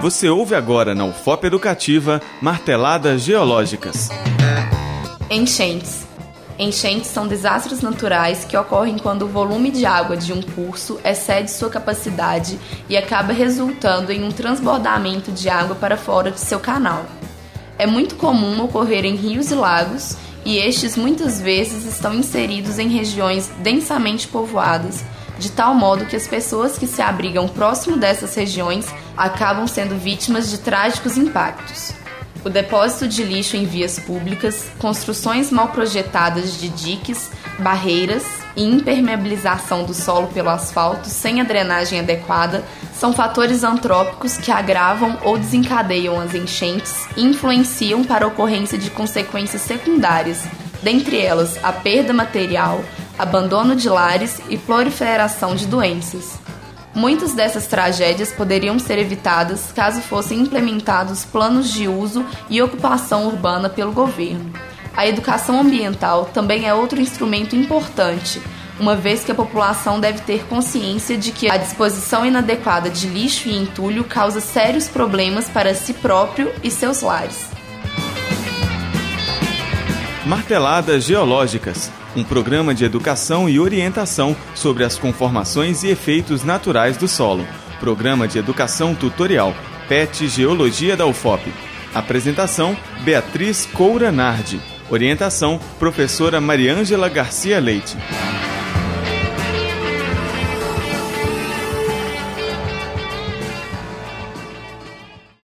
Você ouve agora na UFOP Educativa Marteladas Geológicas. Enchentes. Enchentes são desastres naturais que ocorrem quando o volume de água de um curso excede sua capacidade e acaba resultando em um transbordamento de água para fora de seu canal. É muito comum ocorrer em rios e lagos, e estes muitas vezes estão inseridos em regiões densamente povoadas, de tal modo que as pessoas que se abrigam próximo dessas regiões acabam sendo vítimas de trágicos impactos. O depósito de lixo em vias públicas, construções mal projetadas de diques, barreiras e impermeabilização do solo pelo asfalto sem a drenagem adequada são fatores antrópicos que agravam ou desencadeiam as enchentes e influenciam para a ocorrência de consequências secundárias, dentre elas a perda material, abandono de lares e proliferação de doenças. Muitas dessas tragédias poderiam ser evitadas caso fossem implementados planos de uso e ocupação urbana pelo governo. A educação ambiental também é outro instrumento importante, uma vez que a população deve ter consciência de que a disposição inadequada de lixo e entulho causa sérios problemas para si próprio e seus lares. Marteladas Geológicas um programa de educação e orientação sobre as conformações e efeitos naturais do solo. Programa de educação tutorial PET Geologia da UFOP. Apresentação: Beatriz Coura Nardi. Orientação: Professora Mariângela Garcia Leite.